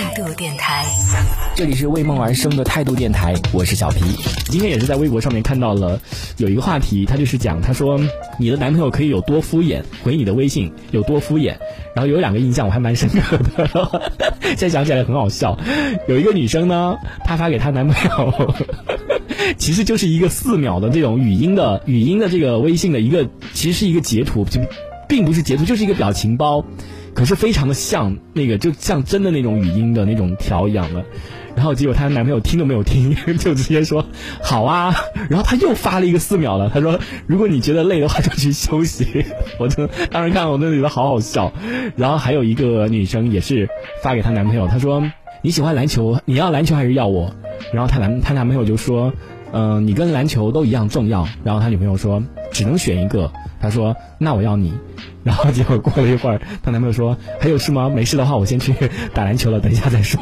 态度电台，这里是为梦而生的态度电台，我是小皮。今天也是在微博上面看到了有一个话题，他就是讲，他说你的男朋友可以有多敷衍，回你的微信有多敷衍。然后有两个印象我还蛮深刻的，现在想起来很好笑。有一个女生呢，她发给她男朋友，其实就是一个四秒的这种语音的语音的这个微信的一个，其实是一个截图，就并不是截图，就是一个表情包。可是非常的像那个，就像真的那种语音的那种调一样的，然后结果她男朋友听都没有听，就直接说好啊，然后他又发了一个四秒了，他说如果你觉得累的话就去休息，我就当时看我那觉得好好笑，然后还有一个女生也是发给她男朋友，她说你喜欢篮球，你要篮球还是要我？然后她男她男朋友就说，嗯，你跟篮球都一样重要，然后他女朋友说只能选一个，他说那我要你。然后结果过了一会儿，他男朋友说：“还有事吗？没事的话，我先去 打篮球了，等一下再说。”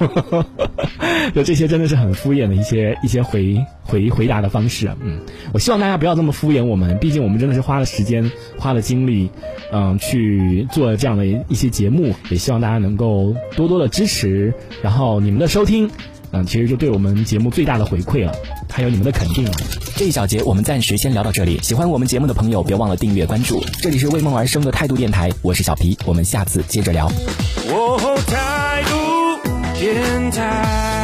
就这些真的是很敷衍的一些一些回回回答的方式。嗯，我希望大家不要这么敷衍我们，毕竟我们真的是花了时间、花了精力，嗯，去做这样的一些节目。也希望大家能够多多的支持，然后你们的收听，嗯，其实就对我们节目最大的回馈了，还有你们的肯定了。这一小节我们暂时先聊到这里。喜欢我们节目的朋友，别忘了订阅关注。这里是为梦而生的态度电台，我是小皮，我们下次接着聊。态度电台。